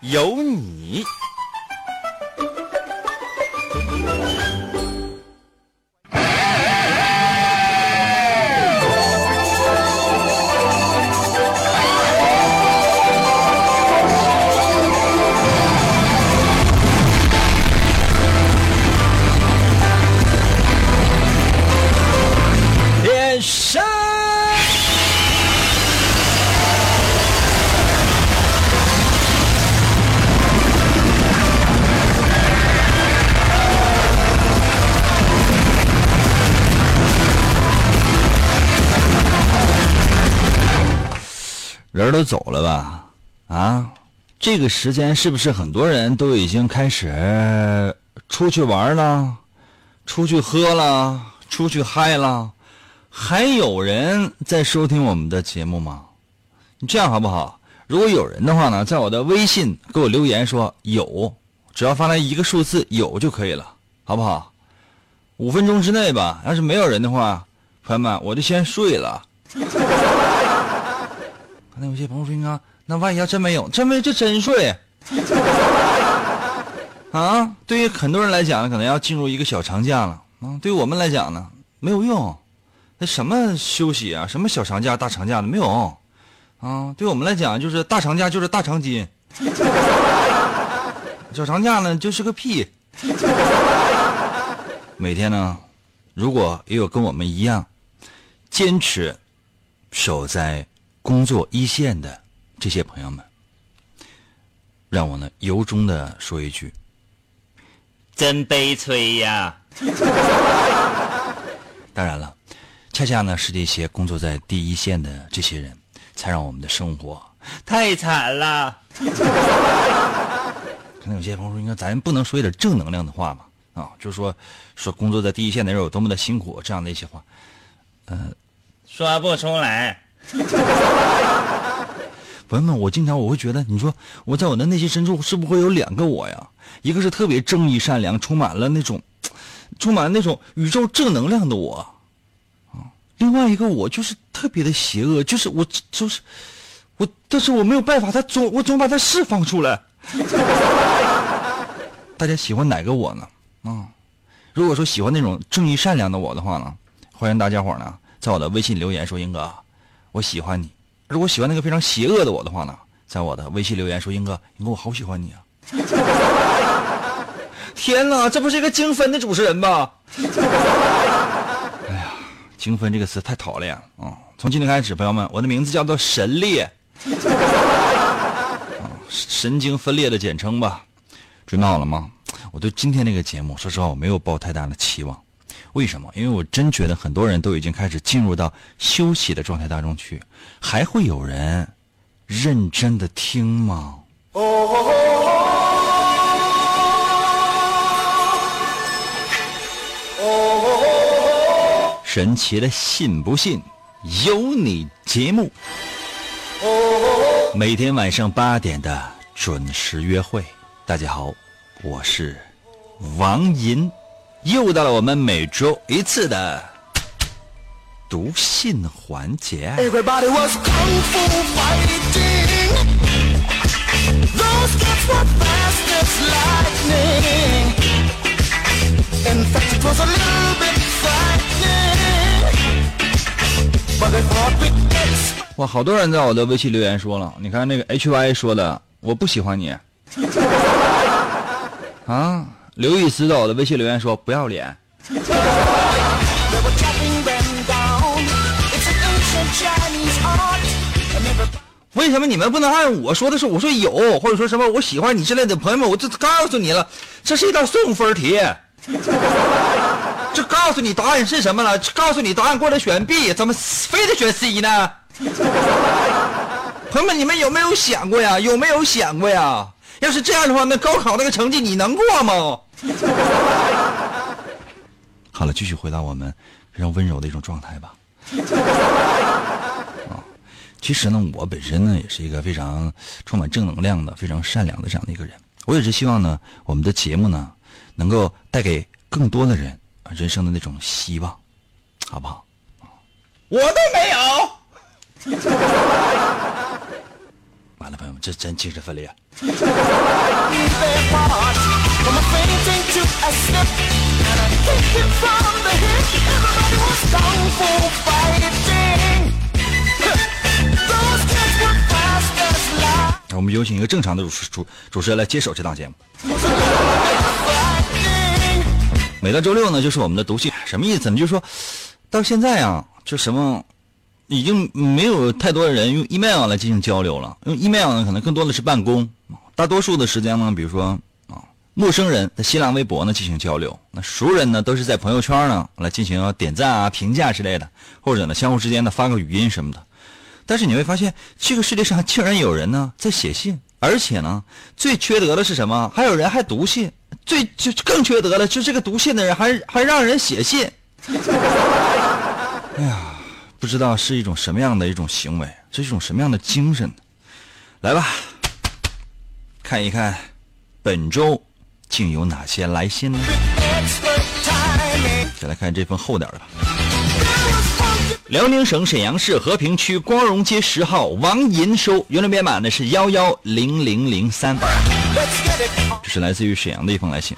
有你。都走了吧？啊，这个时间是不是很多人都已经开始出去玩了，出去喝了，出去嗨了？还有人在收听我们的节目吗？你这样好不好？如果有人的话呢，在我的微信给我留言说有，只要发来一个数字有就可以了，好不好？五分钟之内吧。要是没有人的话，朋友们，我就先睡了。那有些朋友说：“啊，那万一要真没有，真没就真睡。”啊，对于很多人来讲，可能要进入一个小长假了。啊，对我们来讲呢，没有用。那什么休息啊，什么小长假、大长假的没有。啊，对我们来讲，就是大长假就是大长今，小长假呢就是个屁。每天呢，如果也有跟我们一样坚持守在。工作一线的这些朋友们，让我呢由衷的说一句：真悲催呀！当然了，恰恰呢是这些工作在第一线的这些人，才让我们的生活太惨了。可能有些朋友说：“应该咱不能说一点正能量的话嘛？”啊，就是说说工作在第一线的人有多么的辛苦，这样的一些话，嗯，说不出来。朋友们，我经常我会觉得，你说我在我的内心深处是不是会有两个我呀？一个是特别正义善良，充满了那种，充满那种宇宙正能量的我，啊，另外一个我就是特别的邪恶，就是我就是我，但是我没有办法，他总我总把它释放出来。大家喜欢哪个我呢？啊，如果说喜欢那种正义善良的我的话呢，欢迎大家伙呢在我的微信留言说，英哥。我喜欢你。如果喜欢那个非常邪恶的我的话呢，在我的微信留言说：“英哥，英哥，我好喜欢你啊！” 天哪，这不是一个精分的主持人吧？哎呀，精分这个词太讨厌了啊！从今天开始，朋友们，我的名字叫做神裂，神经分裂的简称吧。准备好了吗？我对今天这个节目，说实话，我没有抱太大的期望。为什么？因为我真觉得很多人都已经开始进入到休息的状态当中去，还会有人认真的听吗？神奇的信不信由你节目，每天晚上八点的准时约会。大家好，我是王银。又到了我们每周一次的读信环节。哇，好多人在我的微信留言说了，你看那个 HY 说的，我不喜欢你。啊。刘易斯在我的微信留言说：“不要脸。”为什么你们不能按我说的是我说有，或者说什么我喜欢你之类的？朋友们，我就告诉你了，这是一道送分题。这告诉你答案是什么了？告诉你答案过来选 B，怎么非得选 C 呢？朋友们，你们有没有想过呀？有没有想过呀？要是这样的话，那高考那个成绩你能过吗？好了，继续回到我们非常温柔的一种状态吧。啊，其实呢，我本身呢也是一个非常充满正能量的、非常善良的这样的一个人。我也是希望呢，我们的节目呢，能够带给更多的人人生的那种希望，好不好？我都没有。朋友们，这真精神分裂。啊我们有请一个正常的主持主主持人来接手这档节目。每到周六呢，就是我们的读信，什么意思呢？就是说到现在啊，就什么已经没有太多的人用 email 来进行交流了。用 email 呢，可能更多的是办公，大多数的时间呢，比如说啊，陌生人在新浪微博呢进行交流，那熟人呢都是在朋友圈呢来进行点赞啊、评价之类的，或者呢相互之间呢发个语音什么的。但是你会发现，这个世界上竟然有人呢在写信，而且呢，最缺德的是什么？还有人还读信，最就更缺德的，就这个读信的人还还让人写信。哎呀，不知道是一种什么样的一种行为，是一种什么样的精神？来吧，看一看本周竟有哪些来信呢？再来看这份厚点的吧。辽宁省沈阳市和平区光荣街十号王银收，原来编码呢是幺幺零零零三，这是来自于沈阳的一封来信。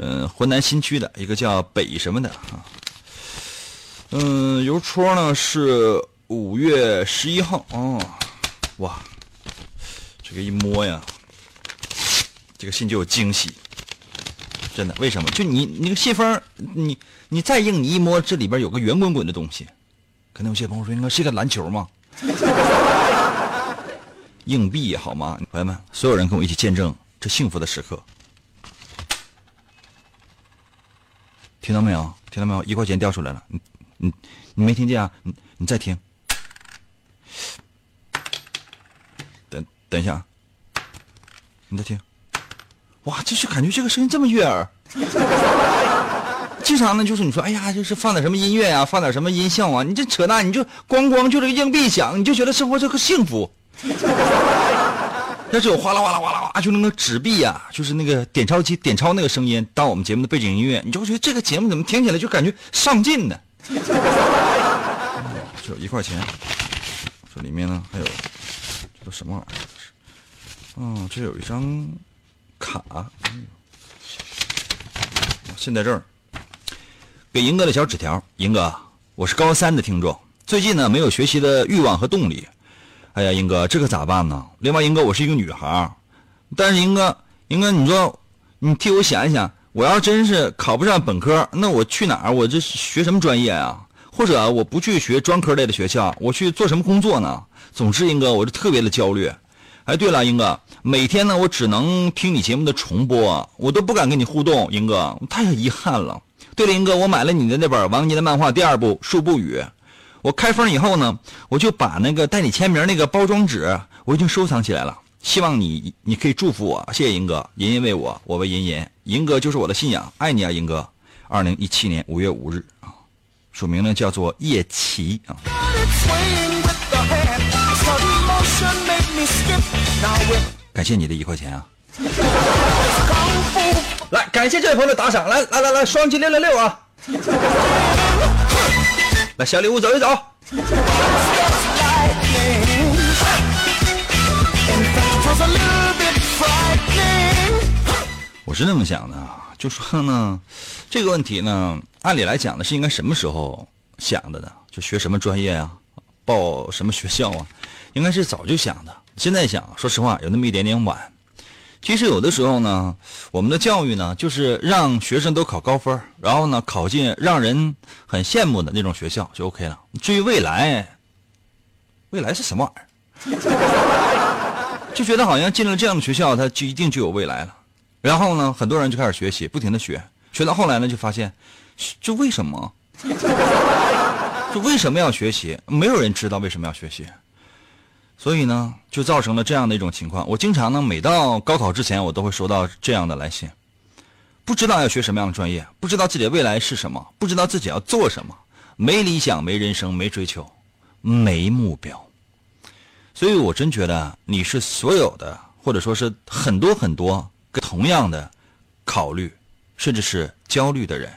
嗯，浑南新区的一个叫北什么的啊。嗯，邮戳呢是五月十一号哦。哇，这个一摸呀，这个信就有惊喜。真的？为什么？就你那个信封，你你再硬，你一摸这里边有个圆滚滚的东西。可能有些朋友说：“应该是个篮球吗？” 硬币好吗？朋友们，所有人跟我一起见证这幸福的时刻。听到没有？听到没有？一块钱掉出来了。你你没听见啊？你你再听。等等一下啊，你再听。哇，就是感觉这个声音这么悦耳。经常呢，就是你说，哎呀，就是放点什么音乐呀，放点什么音效啊，你这扯淡，你就咣咣就这个硬币响，你就觉得生活这个幸福。要是有哗啦哗啦哗啦哗，就那个纸币呀，就是那个点钞机点钞那个声音，当我们节目的背景音乐，你就会觉得这个节目怎么听起来就感觉上进呢？这有一块钱，这里面呢还有这都什么玩意儿？嗯，这有一张卡，现在这儿。给银哥的小纸条，银哥，我是高三的听众，最近呢没有学习的欲望和动力。哎呀，银哥，这可咋办呢？另外，银哥，我是一个女孩，但是银哥，银哥，你说，你替我想一想，我要真是考不上本科，那我去哪儿？我这学什么专业啊？或者我不去学专科类的学校，我去做什么工作呢？总之，英哥，我就特别的焦虑。哎，对了，英哥，每天呢我只能听你节目的重播，我都不敢跟你互动，英哥，太遗憾了。对了，英哥，我买了你的那本王杰的漫画第二部《树不语》，我开封以后呢，我就把那个带你签名那个包装纸，我已经收藏起来了。希望你你可以祝福我，谢谢银哥。银银为我，我为银银，银哥就是我的信仰，爱你啊，银哥。二零一七年五月五日啊，署名呢叫做叶琪啊。感谢你的一块钱啊。来，感谢这位朋友的打赏。来来来来，双击六六六啊！来，小礼物走一走。我是那么想的，就说呢，这个问题呢，按理来讲呢，是应该什么时候想的呢？就学什么专业啊，报什么学校啊？应该是早就想的。现在想，说实话，有那么一点点晚。其实有的时候呢，我们的教育呢，就是让学生都考高分，然后呢，考进让人很羡慕的那种学校就 OK 了。至于未来，未来是什么玩意儿？就觉得好像进了这样的学校，他就一定就有未来了。然后呢，很多人就开始学习，不停的学，学到后来呢，就发现，就为什么？就为什么要学习？没有人知道为什么要学习。所以呢，就造成了这样的一种情况。我经常呢，每到高考之前，我都会收到这样的来信，不知道要学什么样的专业，不知道自己的未来是什么，不知道自己要做什么，没理想，没人生，没追求，没目标。所以我真觉得你是所有的，或者说是很多很多同样的考虑，甚至是焦虑的人，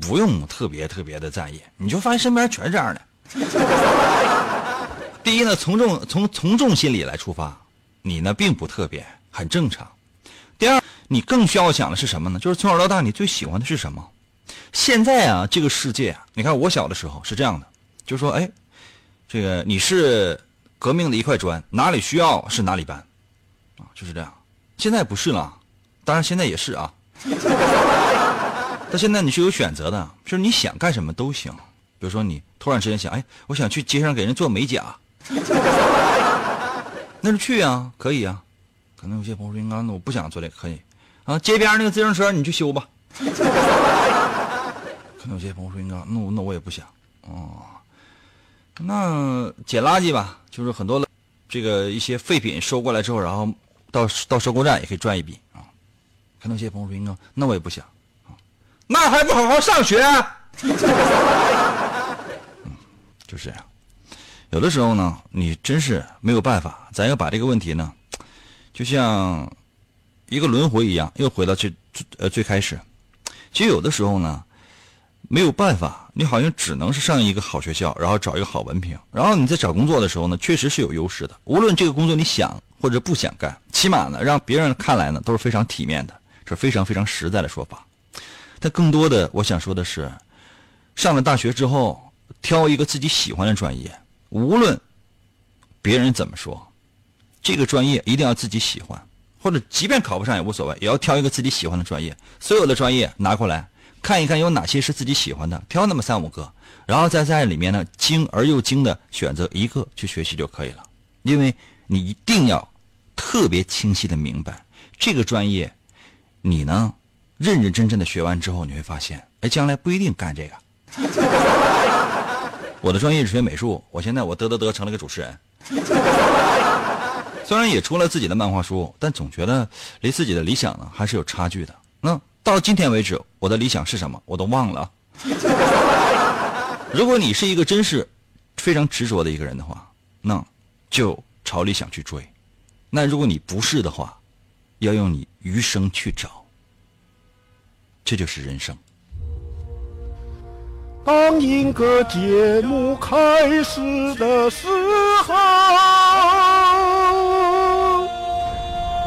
不用特别特别的在意，你就发现身边全是这样的。第一呢，从众从从众心理来出发，你呢并不特别，很正常。第二，你更需要想的是什么呢？就是从小到大你最喜欢的是什么？现在啊，这个世界啊，你看我小的时候是这样的，就说哎，这个你是。革命的一块砖，哪里需要是哪里搬，啊，就是这样。现在不是了，当然现在也是啊。但现在你是有选择的，就是你想干什么都行。比如说你突然之间想，哎，我想去街上给人做美甲，那就去啊，可以啊。可能有些朋友说，应该那我不想做这个，可以啊。街边那个自行车你去修吧。可能有些朋友说，应该那那我也不想，哦。那捡垃圾吧，就是很多的这个一些废品收过来之后，然后到到收购站也可以赚一笔。看到一些朋友说：“那那我也不想，那还不好好上学？” 嗯，就是这样。有的时候呢，你真是没有办法，咱要把这个问题呢，就像一个轮回一样，又回到最最呃最开始。其实有的时候呢。没有办法，你好像只能是上一个好学校，然后找一个好文凭，然后你在找工作的时候呢，确实是有优势的。无论这个工作你想或者不想干，起码呢，让别人看来呢都是非常体面的，是非常非常实在的说法。但更多的，我想说的是，上了大学之后，挑一个自己喜欢的专业，无论别人怎么说，这个专业一定要自己喜欢，或者即便考不上也无所谓，也要挑一个自己喜欢的专业。所有的专业拿过来。看一看有哪些是自己喜欢的，挑那么三五个，然后再在里面呢精而又精的选择一个去学习就可以了。因为你一定要特别清晰的明白这个专业，你呢认认真真的学完之后，你会发现，哎，将来不一定干这个。我的专业是学美术，我现在我得得得成了个主持人，虽然也出了自己的漫画书，但总觉得离自己的理想呢还是有差距的。那。到今天为止，我的理想是什么，我都忘了。如果你是一个真是非常执着的一个人的话，那就朝理想去追；那如果你不是的话，要用你余生去找。这就是人生。当一个节目开始的时候。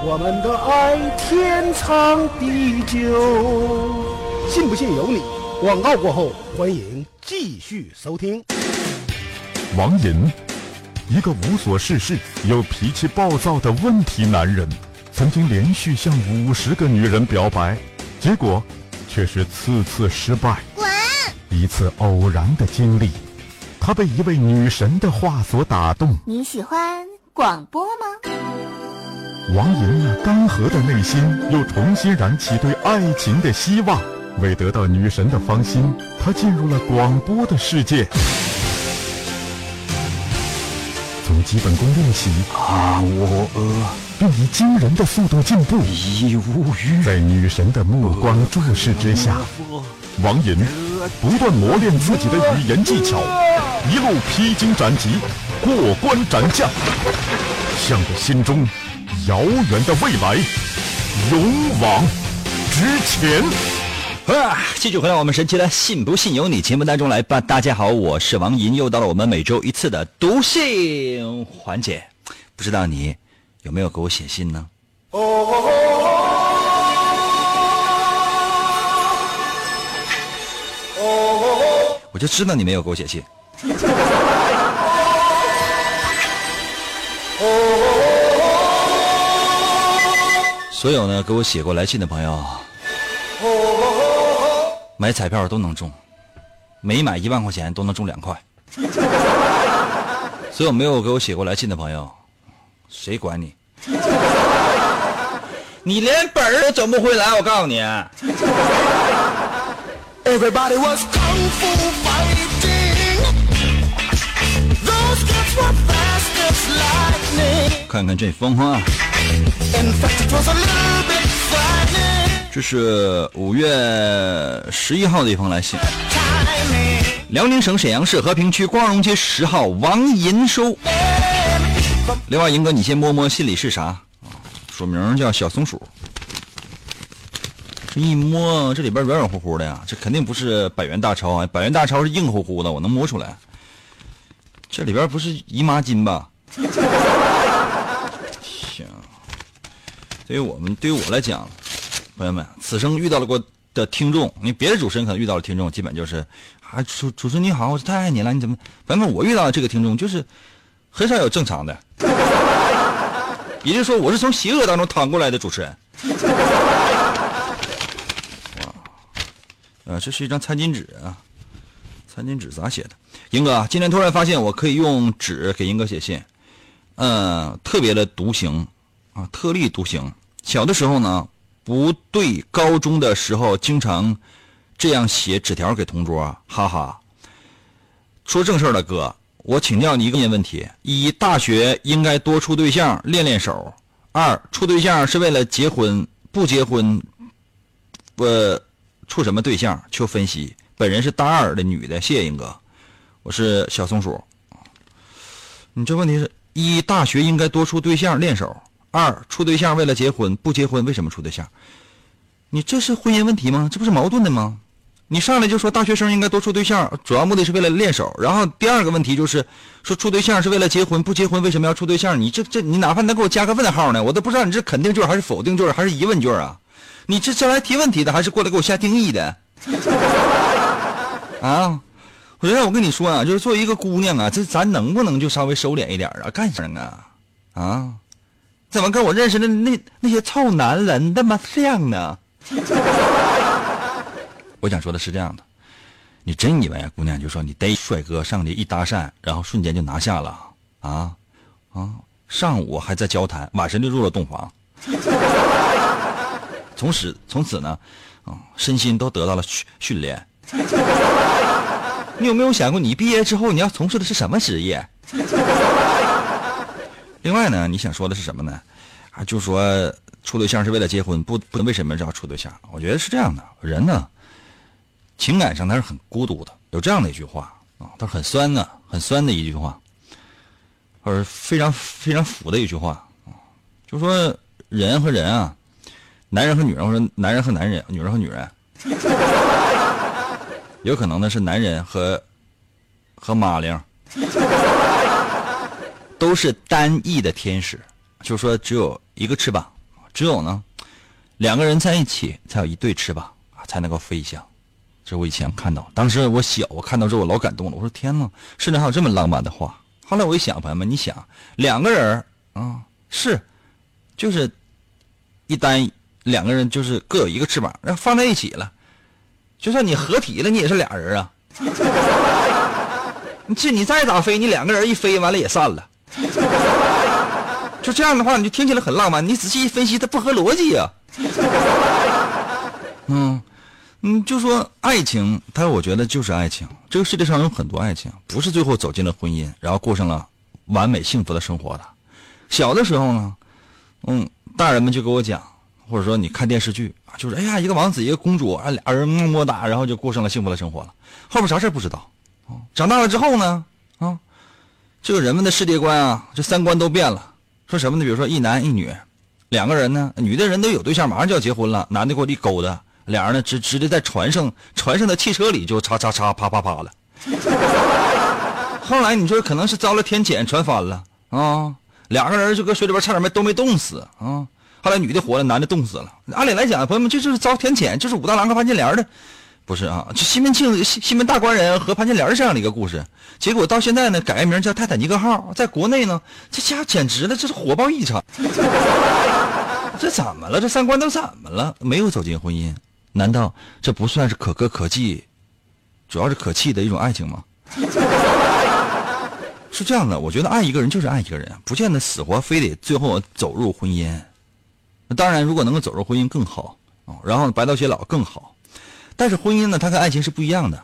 我们的爱天长地久，信不信由你。广告过后，欢迎继续收听。王寅，一个无所事事又脾气暴躁的问题男人，曾经连续向五十个女人表白，结果却是次次失败。滚！一次偶然的经历，他被一位女神的话所打动。你喜欢广播吗？王莹那干涸的内心又重新燃起对爱情的希望。为得到女神的芳心，他进入了广播的世界。从基本功练习啊，我呃，并以惊人的速度进步。已无语。在女神的目光注视之下，王莹不断磨练自己的语言技巧，一路披荆斩棘，过关斩将，向着心中。遥远的未来，勇往直前。啊！继续回到我们神奇的“信不信由你”节目当中来吧。大家好，我是王银，又到了我们每周一次的读信环节。不知道你有没有给我写信呢？哦哦哦我就知道你没有给我写信。所有呢，给我写过来信的朋友，买彩票都能中，每买一万块钱都能中两块。所有没有给我写过来信的朋友，谁管你？你连本儿都整不回来，我告诉你。看看这风啊。这是五月十一号的一封来信。辽宁省沈阳市和平区光荣街十号王银收。另外，银哥，你先摸摸信里是啥？署名叫小松鼠。这一摸，这里边软软乎乎的呀，这肯定不是百元大钞啊！百元大钞是硬乎乎的，我能摸出来。这里边不是姨妈巾吧？行。对于我们，对于我来讲，朋友们，此生遇到了过的听众，你别的主持人可能遇到的听众，基本就是啊，主主持人你好，我是太爱你了，你怎么？朋友们，我遇到的这个听众就是很少有正常的，也就是说，我是从邪恶当中淌过来的主持人。啊，这是一张餐巾纸啊，餐巾纸咋写的？英哥，今天突然发现我可以用纸给英哥写信，嗯，特别的独行啊，特立独行。小的时候呢，不对，高中的时候经常这样写纸条给同桌，哈哈。说正事儿的哥，我请教你一个问题：一，大学应该多处对象练练手；二，处对象是为了结婚，不结婚，呃。处什么对象？求分析。本人是大二的女的，谢谢英哥。我是小松鼠。你这问题是：一，大学应该多处对象练手；二，处对象为了结婚，不结婚为什么处对象？你这是婚姻问题吗？这不是矛盾的吗？你上来就说大学生应该多处对象，主要目的是为了练手。然后第二个问题就是说处对象是为了结婚，不结婚为什么要处对象？你这这你哪怕能给我加个问号呢？我都不知道你这肯定句还是否定句还是疑问句啊？你这是来提问题的，还是过来给我下定义的？啊！我觉得我跟你说啊，就是作为一个姑娘啊，这咱能不能就稍微收敛一点啊？干什么啊？啊？怎么跟我认识的那那些臭男人那么像呢？我想说的是这样的，你真以为姑娘就说你逮帅哥上去一搭讪，然后瞬间就拿下了啊？啊？上午还在交谈，晚上就入了洞房。从此从此呢，啊，身心都得到了训训练。你有没有想过，你毕业之后你要从事的是什么职业？另外呢，你想说的是什么呢？啊，就说处对象是为了结婚，不不，为什么要处对象？我觉得是这样的，人呢，情感上他是很孤独的。有这样的一句话啊，他很酸的，很酸的一句话，或者非常非常腐的一句话啊，就说人和人啊。男人和女人，或者男人和男人，女人和女人，有可能呢是男人和和马铃，都是单翼的天使，就是说只有一个翅膀，只有呢两个人在一起才有一对翅膀啊，才能够飞翔。这我以前看到，当时我小，我看到之后我老感动了，我说天呐，世界上还有这么浪漫的话。后来我一想，朋友们，你想两个人啊，是就是一单。两个人就是各有一个翅膀，然后放在一起了，就算你合体了，你也是俩人啊。这你再咋飞，你两个人一飞完了也散了。就这样的话，你就听起来很浪漫。你仔细一分析，它不合逻辑呀。嗯，嗯，就说爱情，它我觉得就是爱情。这个世界上有很多爱情，不是最后走进了婚姻，然后过上了完美幸福的生活的。小的时候呢，嗯，大人们就给我讲。或者说你看电视剧啊，就是哎呀，一个王子一个公主啊，俩人么么哒，然后就过上了幸福的生活了。后面啥事不知道。长大了之后呢，这个人们的世界观啊，这三观都变了。说什么呢？比如说一男一女，两个人呢，女的人都有对象，马上就要结婚了，男的过去勾搭，俩人呢直直接在船上，船上的汽车里就叉叉叉啪啪啪了。后来你说可能是遭了天谴，船翻了啊，两个人就搁水里边差点没都没冻死啊。后来女的活了，男的冻死了。按理来讲，朋友们，这就是遭天谴，就是武大郎和潘金莲的，不是啊？就西门庆、西西门大官人和潘金莲这样的一个故事。结果到现在呢，改个名叫泰坦尼克号，在国内呢，这家简直了，这是火爆异常。这怎么了？这三观都怎么了？没有走进婚姻，难道这不算是可歌可泣，主要是可气的一种爱情吗？是这样的，我觉得爱一个人就是爱一个人，不见得死活非得最后走入婚姻。当然，如果能够走入婚姻更好，然后白头偕老更好。但是婚姻呢，它跟爱情是不一样的。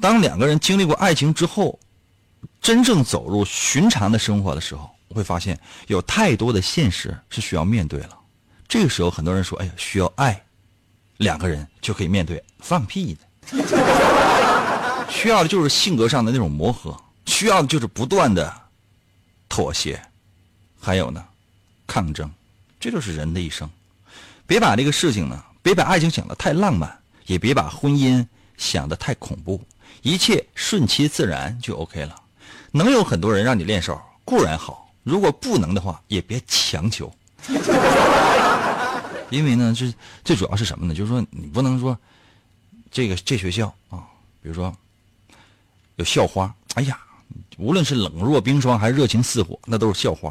当两个人经历过爱情之后，真正走入寻常的生活的时候，会发现有太多的现实是需要面对了。这个时候，很多人说：“哎呀，需要爱，两个人就可以面对。”放屁的，需要的就是性格上的那种磨合，需要的就是不断的妥协，还有呢，抗争。这就是人的一生。别把这个事情呢，别把爱情想的太浪漫，也别把婚姻想的太恐怖，一切顺其自然就 OK 了。能有很多人让你练手固然好，如果不能的话，也别强求。因为呢，这最主要是什么呢？就是说，你不能说这个这学校啊，比如说有校花，哎呀，无论是冷若冰霜还是热情似火，那都是校花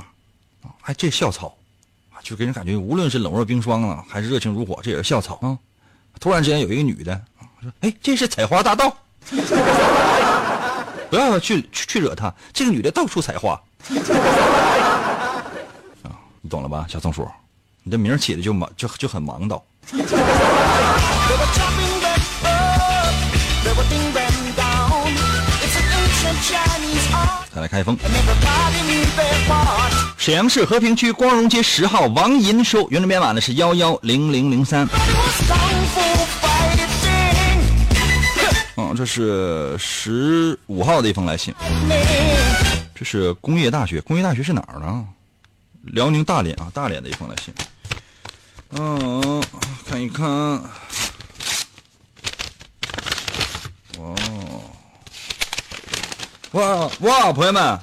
啊。哎，这校草啊，就给人感觉，无论是冷若冰霜啊，还是热情如火，这也是校草啊。突然之间有一个女的说：“哎，这是采花大盗。”不要去去去惹她，这个女的到处采花啊，你懂了吧，小松鼠？你这名起的就忙就就很忙叨。再来开封，沈阳市和平区光荣街十号王银收，原来编码呢是幺幺零零零三。这是十五号的一封来信，这是工业大学，工业大学是哪儿呢？辽宁大连啊，大连的一封来信。嗯，看一看。哦，哇哇，朋友们，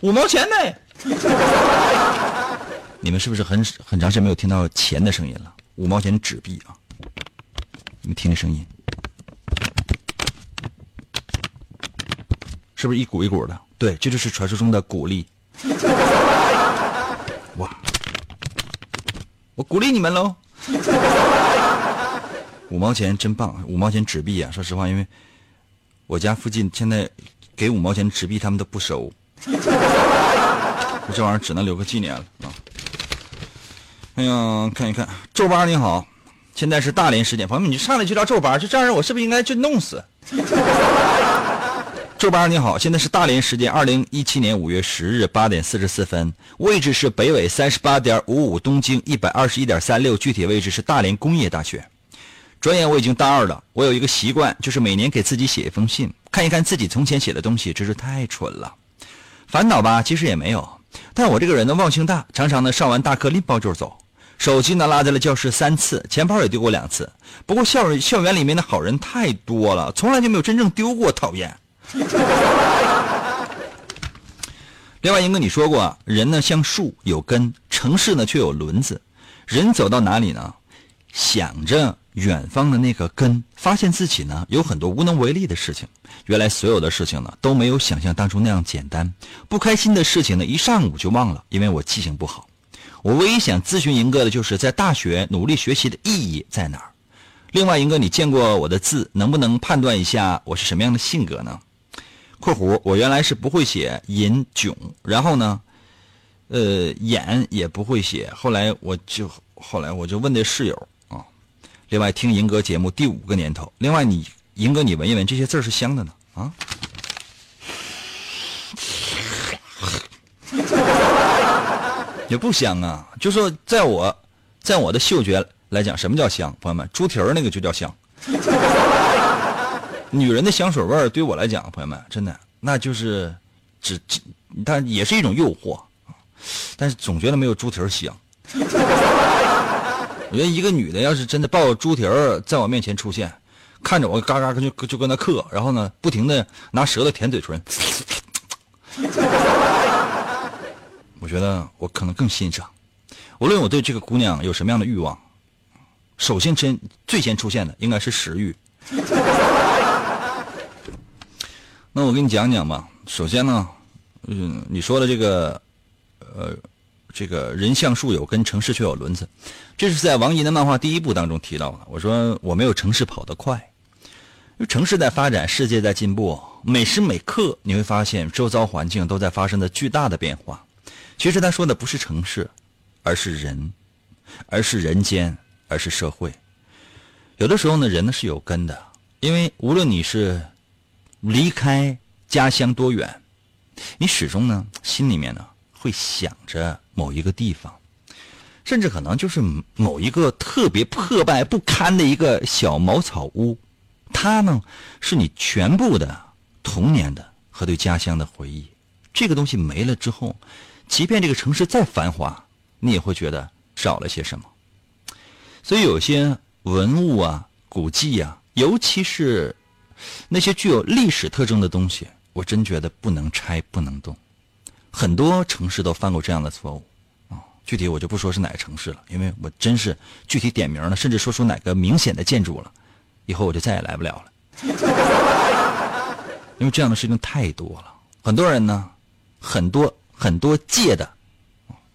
五毛钱呢？你们是不是很很长时间没有听到钱的声音了？五毛钱纸币啊，你们听这声音，是不是一股一股的？对，这就是传说中的鼓励。哇！我鼓励你们喽！五毛钱真棒，五毛钱纸币啊！说实话，因为我家附近现在给五毛钱纸币他们都不收，这玩意儿只能留个纪念了啊！哎呀，看一看，皱巴你好，现在是大连时间，朋友们，你上来就叫皱巴，就这样人我是不是应该就弄死？周八你好，现在是大连时间二零一七年五月十日八点四十四分，位置是北纬三十八点五五，东经一百二十一点三六，具体位置是大连工业大学。转眼我已经大二了，我有一个习惯，就是每年给自己写一封信，看一看自己从前写的东西，真是太蠢了。烦恼吧，其实也没有，但我这个人呢忘性大，常常呢上完大课拎包就走，手机呢落在了教室三次，钱包也丢过两次。不过校校园里面的好人太多了，从来就没有真正丢过，讨厌。另外，英哥，你说过，人呢像树有根，城市呢却有轮子。人走到哪里呢？想着远方的那个根，发现自己呢有很多无能为力的事情。原来所有的事情呢都没有想象当中那样简单。不开心的事情呢一上午就忘了，因为我记性不好。我唯一想咨询英哥的就是在大学努力学习的意义在哪儿。另外，英哥，你见过我的字，能不能判断一下我是什么样的性格呢？括弧，我原来是不会写隐囧，然后呢，呃，演也不会写。后来我就后来我就问的室友啊。另外，听银哥节目第五个年头。另外，你银哥，你闻一闻，这些字是香的呢啊？也不香啊。就说在我，在我的嗅觉来讲，什么叫香？朋友们，猪蹄儿那个就叫香。女人的香水味儿，对我来讲，朋友们，真的那就是只只，它也是一种诱惑但是总觉得没有猪蹄儿香。我觉得一个女的要是真的抱着猪蹄儿在我面前出现，看着我嘎嘎就就跟那嗑，然后呢，不停的拿舌头舔嘴唇，我觉得我可能更欣赏。无论我对这个姑娘有什么样的欲望，首先先最先出现的应该是食欲。那我给你讲讲吧。首先呢，嗯，你说的这个，呃，这个人像树有根，城市却有轮子，这是在王寅的漫画第一部当中提到的。我说我没有城市跑得快，因为城市在发展，世界在进步，每时每刻你会发现周遭环境都在发生着巨大的变化。其实他说的不是城市，而是人，而是人间，而是社会。有的时候呢，人呢是有根的，因为无论你是。离开家乡多远，你始终呢心里面呢会想着某一个地方，甚至可能就是某一个特别破败不堪的一个小茅草屋，它呢是你全部的童年的和对家乡的回忆。这个东西没了之后，即便这个城市再繁华，你也会觉得少了些什么。所以有些文物啊、古迹啊，尤其是那些具有历史特征的东西，我真觉得不能拆、不能动。很多城市都犯过这样的错误啊，具体我就不说是哪个城市了，因为我真是具体点名了，甚至说出哪个明显的建筑了，以后我就再也来不了了。因为这样的事情太多了，很多人呢。很多很多届的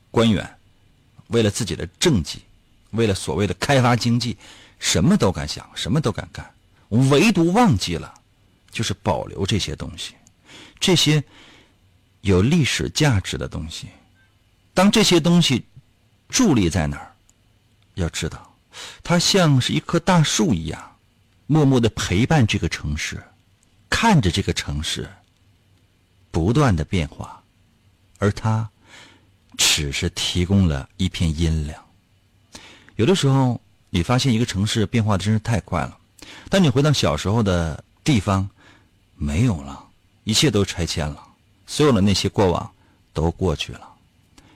官员，为了自己的政绩，为了所谓的开发经济，什么都敢想，什么都敢干，唯独忘记了，就是保留这些东西，这些有历史价值的东西。当这些东西伫立在那儿，要知道，它像是一棵大树一样，默默的陪伴这个城市，看着这个城市。不断的变化，而它只是提供了一片阴凉。有的时候，你发现一个城市变化的真是太快了，当你回到小时候的地方，没有了，一切都拆迁了，所有的那些过往都过去了，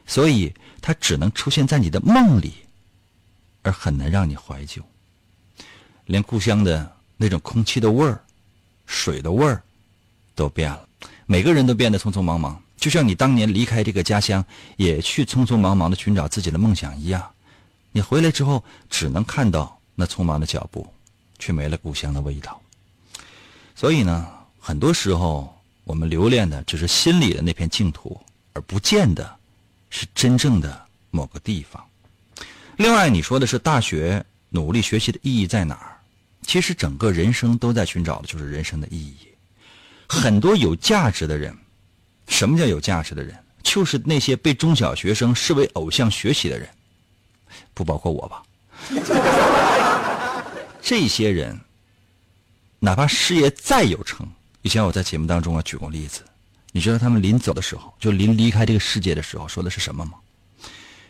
所以它只能出现在你的梦里，而很难让你怀旧。连故乡的那种空气的味儿、水的味儿都变了。每个人都变得匆匆忙忙，就像你当年离开这个家乡，也去匆匆忙忙的寻找自己的梦想一样。你回来之后，只能看到那匆忙的脚步，却没了故乡的味道。所以呢，很多时候我们留恋的只是心里的那片净土，而不见得是真正的某个地方。另外，你说的是大学努力学习的意义在哪儿？其实，整个人生都在寻找的就是人生的意义。很多有价值的人，什么叫有价值的人？就是那些被中小学生视为偶像学习的人，不包括我吧？这些人，哪怕事业再有成，以前我在节目当中啊举过例子，你知道他们临走的时候，就临离开这个世界的时候说的是什么吗？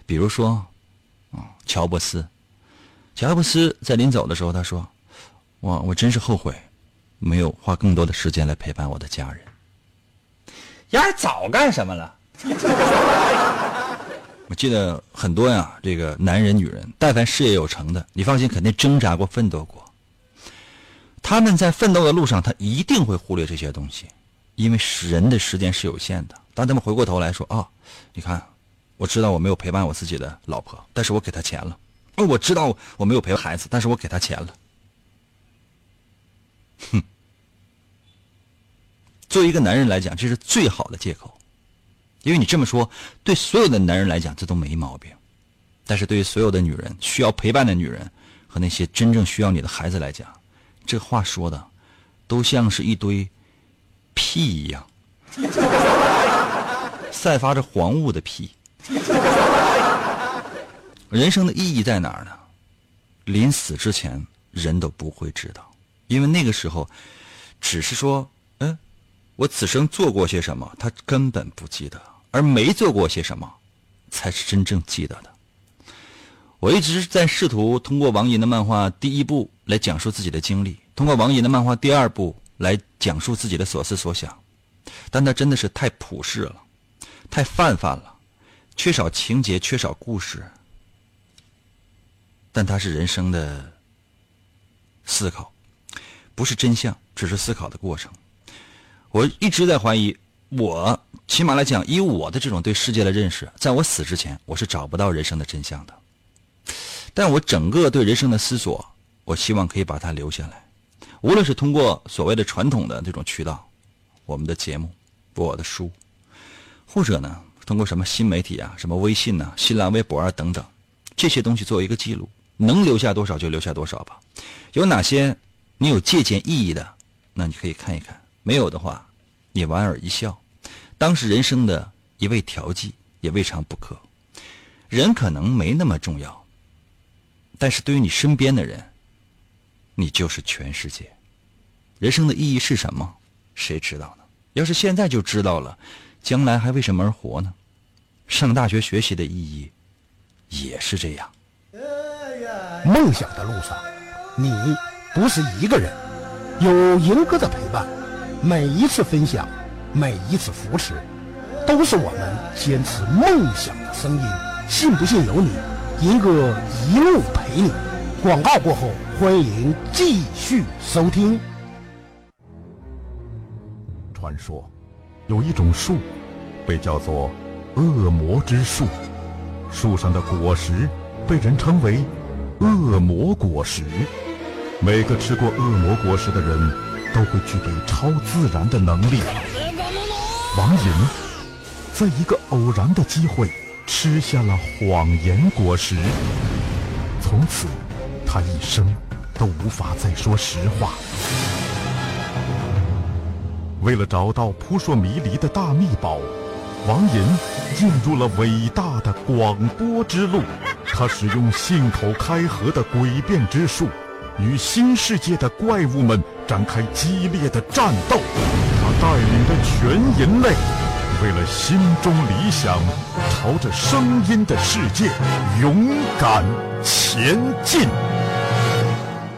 比如说，啊，乔布斯，乔布斯在临走的时候他说：“我我真是后悔。”没有花更多的时间来陪伴我的家人，丫早干什么了？我记得很多呀，这个男人、女人，但凡事业有成的，你放心，肯定挣扎过、奋斗过。他们在奋斗的路上，他一定会忽略这些东西，因为人的时间是有限的。当他们回过头来说：“啊，你看，我知道我没有陪伴我自己的老婆，但是我给她钱了；哦，我知道我没有陪孩子，但是我给她钱了。”哼，作为一个男人来讲，这是最好的借口，因为你这么说，对所有的男人来讲，这都没毛病；但是对于所有的女人，需要陪伴的女人和那些真正需要你的孩子来讲，这话说的都像是一堆屁一样，散发着黄雾的屁。人生的意义在哪儿呢？临死之前，人都不会知道。因为那个时候，只是说，我此生做过些什么，他根本不记得；而没做过些什么，才是真正记得的。我一直在试图通过王寅的漫画第一部来讲述自己的经历，通过王寅的漫画第二部来讲述自己的所思所想，但他真的是太普世了，太泛泛了，缺少情节，缺少故事。但它是人生的思考。不是真相，只是思考的过程。我一直在怀疑，我起码来讲，以我的这种对世界的认识，在我死之前，我是找不到人生的真相的。但我整个对人生的思索，我希望可以把它留下来。无论是通过所谓的传统的这种渠道，我们的节目、我的书，或者呢，通过什么新媒体啊、什么微信呐、新浪微博啊等等这些东西作为一个记录，能留下多少就留下多少吧。有哪些？你有借鉴意义的，那你可以看一看；没有的话，你莞尔一笑，当是人生的一味调剂，也未尝不可。人可能没那么重要，但是对于你身边的人，你就是全世界。人生的意义是什么？谁知道呢？要是现在就知道了，将来还为什么而活呢？上大学学习的意义也是这样。梦想的路上，你不是一个人，有赢哥的陪伴，每一次分享，每一次扶持，都是我们坚持梦想的声音。信不信由你，银哥一路陪你。广告过后，欢迎继续收听。传说，有一种树，被叫做恶魔之树，树上的果实被人称为恶魔果实。每个吃过恶魔果实的人，都会具备超自然的能力。王寅，在一个偶然的机会，吃下了谎言果实，从此。他一生都无法再说实话。为了找到扑朔迷离的大秘宝，王寅进入了伟大的广播之路。他使用信口开河的诡辩之术，与新世界的怪物们展开激烈的战斗。他带领着全人类，为了心中理想，朝着声音的世界勇敢前进。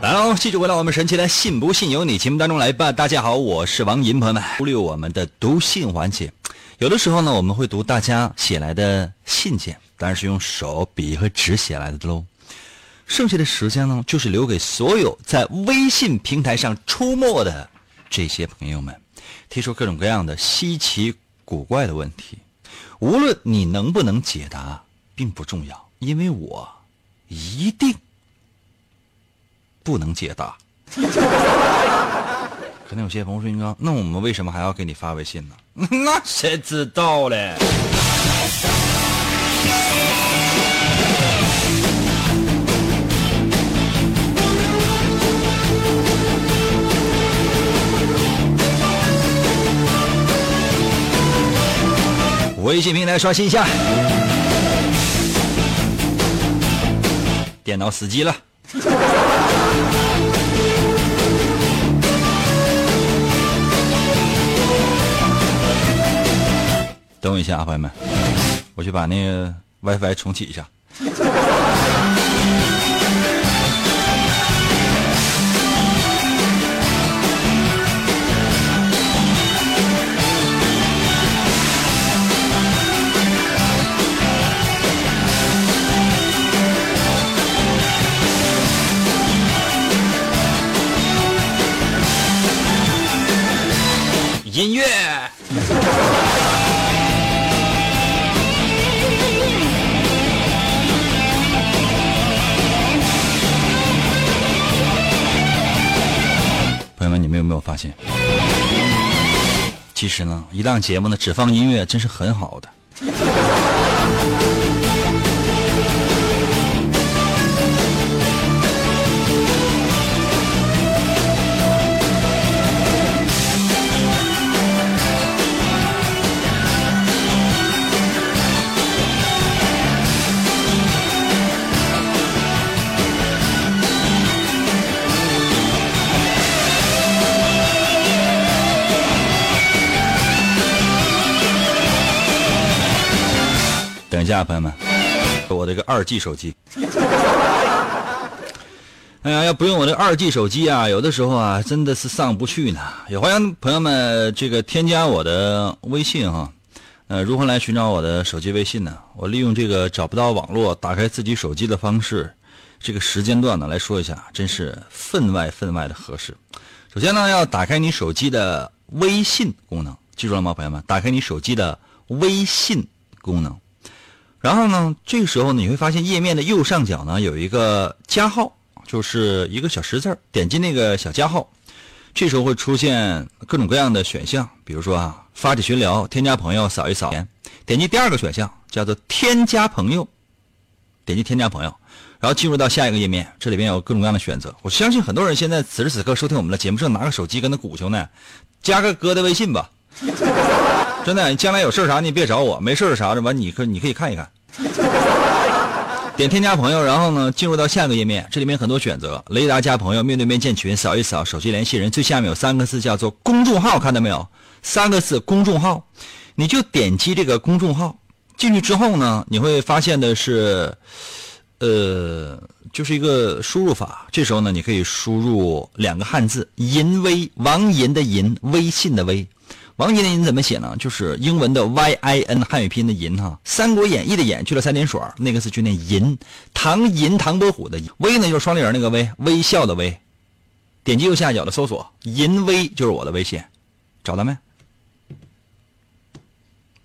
来喽，继续回到我们神奇的“信不信由你”节目当中来吧。大家好，我是王银，朋友们，忽略我们的读信环节。有的时候呢，我们会读大家写来的信件，当然是用手笔和纸写来的喽。剩下的时间呢，就是留给所有在微信平台上出没的这些朋友们，提出各种各样的稀奇古怪的问题。无论你能不能解答，并不重要，因为我一定。不能解答。可能有些朋友说：“哥，那我们为什么还要给你发微信呢？” 那谁知道嘞？微信平台刷新一下，电脑死机了。等我一下啊，朋友们，我去把那个 WiFi 重启一下。其实呢，一档节目呢，只放音乐，真是很好的。家，朋友们，我这个二 G 手机。哎呀，要不用我这二 G 手机啊，有的时候啊，真的是上不去呢。也欢迎朋友们这个添加我的微信哈。呃，如何来寻找我的手机微信呢？我利用这个找不到网络，打开自己手机的方式，这个时间段呢来说一下，真是分外分外的合适。首先呢，要打开你手机的微信功能，记住了吗，朋友们？打开你手机的微信功能。然后呢，这个时候呢你会发现页面的右上角呢有一个加号，就是一个小十字点击那个小加号，这时候会出现各种各样的选项，比如说啊，发起群聊、添加朋友、扫一扫。点击第二个选项叫做添加朋友，点击添加朋友，然后进入到下一个页面，这里边有各种各样的选择。我相信很多人现在此时此刻收听我们的节目，正拿个手机跟他鼓球呢，加个哥的微信吧。真的，你将来有事啥你别找我，没事啥的完你可你可以看一看。点添加朋友，然后呢，进入到下个页面，这里面很多选择，雷达加朋友、面对面建群、扫一扫、手机联系人，最下面有三个字叫做公众号，看到没有？三个字公众号，你就点击这个公众号，进去之后呢，你会发现的是，呃，就是一个输入法。这时候呢，你可以输入两个汉字“淫微”，王淫的淫，微信的微。王杰的银怎么写呢？就是英文的 Y I N 汉语拼音的银哈，《三国演义》的演去了三点水，那个是就念银。唐银唐伯虎的微呢，就是双立人那个微，微笑的微。点击右下角的搜索“银微”，就是我的微信，找到没？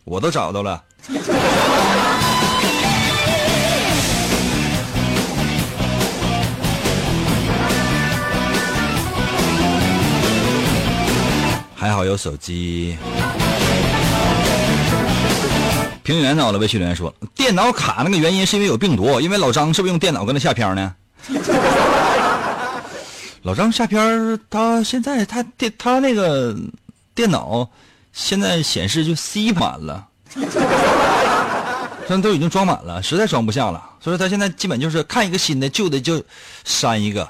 我都找到了。还好有手机。平原到了，微信留言说，电脑卡那个原因是因为有病毒，因为老张是不是用电脑跟他下片呢？老张下片他现在他电他那个电脑现在显示就 C 满了，现在都已经装满了，实在装不下了，所以他现在基本就是看一个新的，旧的就删一个。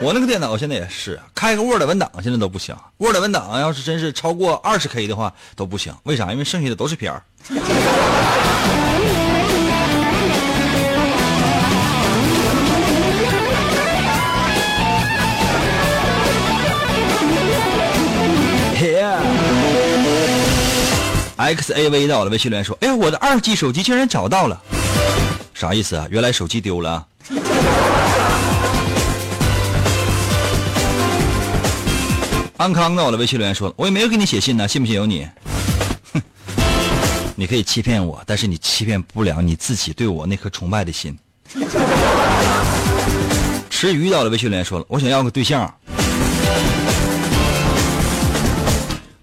我那个电脑现在也是，开个 Word 文档现在都不行，Word 文档要是真是超过二十 K 的话都不行，为啥？因为剩下的都是片儿。X A V 到了，微信留言说：“哎，我的二 G 手机竟然找到了，啥意思啊？原来手机丢了。”安康的我的，微信留言说：“我也没有给你写信呢，信不信由你。哼，你可以欺骗我，但是你欺骗不了你自己对我那颗崇拜的心。”吃鱼到了，微信留言说了：“我想要个对象。”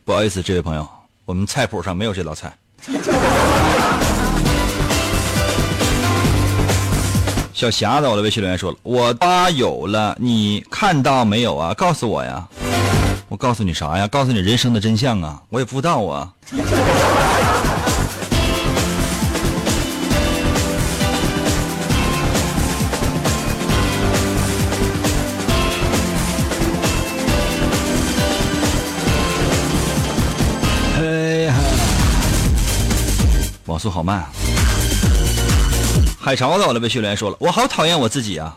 不好意思，这位朋友，我们菜谱上没有这道菜。小霞到了，微信留言说了：“我发有了，你看到没有啊？告诉我呀。”我告诉你啥呀？告诉你人生的真相啊！我也不知道啊。哎呀，网速好慢啊。海潮到了，被训练说了，我好讨厌我自己啊！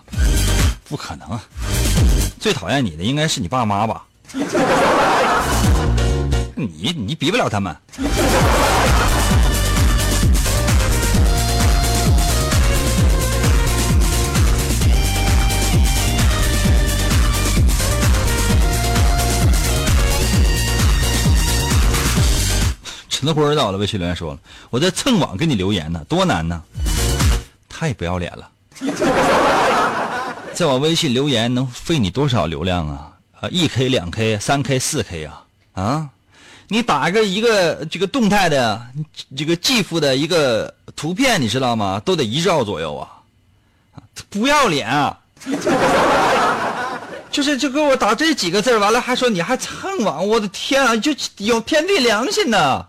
不可能，最讨厌你的应该是你爸妈吧？你你比不了他们。陈德辉到了，微信留言说了：“我在蹭网给你留言呢，多难呢！太不要脸了，在我微信留言能费你多少流量啊？”啊，一 K、两 K、三 K、四 K 啊啊！你打个一个这个动态的这个 GIF 的一个图片，你知道吗？都得一兆左右啊！不要脸啊！就是就给我打这几个字完了还说你还蹭网，我的天啊！就有天地良心呢！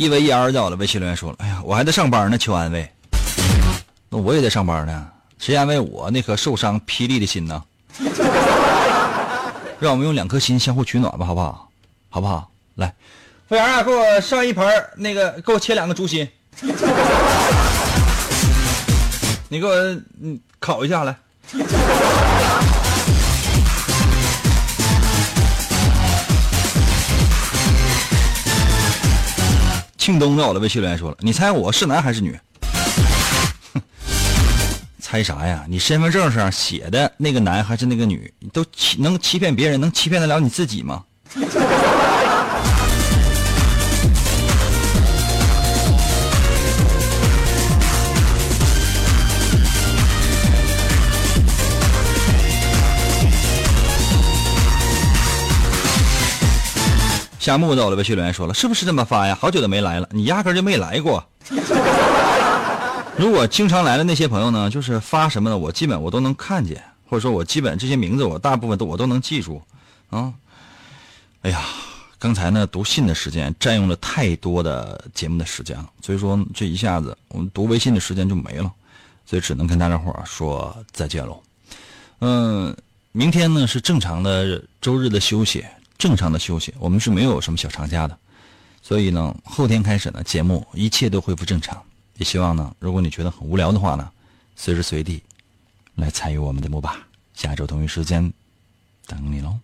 一 v 一 r 到了，微信留言说了：“哎呀，我还在上班呢，求安慰。那我也在上班呢，谁安慰我那颗受伤霹雳的心呢？让我们用两颗心相互取暖吧，好不好？好不好？来，服务员啊，给我上一盆那个，给我切两个猪心。你给我嗯烤一下来。”庆东在我的微信留言说了：“你猜我是男还是女？”，猜啥呀？你身份证上写的那个男还是那个女？你都欺能欺骗别人，能欺骗得了你自己吗？夏木在我的微信留言说了：“是不是这么发呀？好久都没来了，你压根就没来过。如果经常来的那些朋友呢，就是发什么的，我基本我都能看见，或者说我基本这些名字我大部分都我都能记住。啊，哎呀，刚才呢读信的时间占用了太多的节目的时间了，所以说这一下子我们读微信的时间就没了，所以只能跟大家伙说再见喽。嗯，明天呢是正常的周日的休息，正常的休息，我们是没有什么小长假的，所以呢，后天开始呢，节目一切都恢复正常。也希望呢，如果你觉得很无聊的话呢，随时随地来参与我们的木吧。下周同一时间等你喽。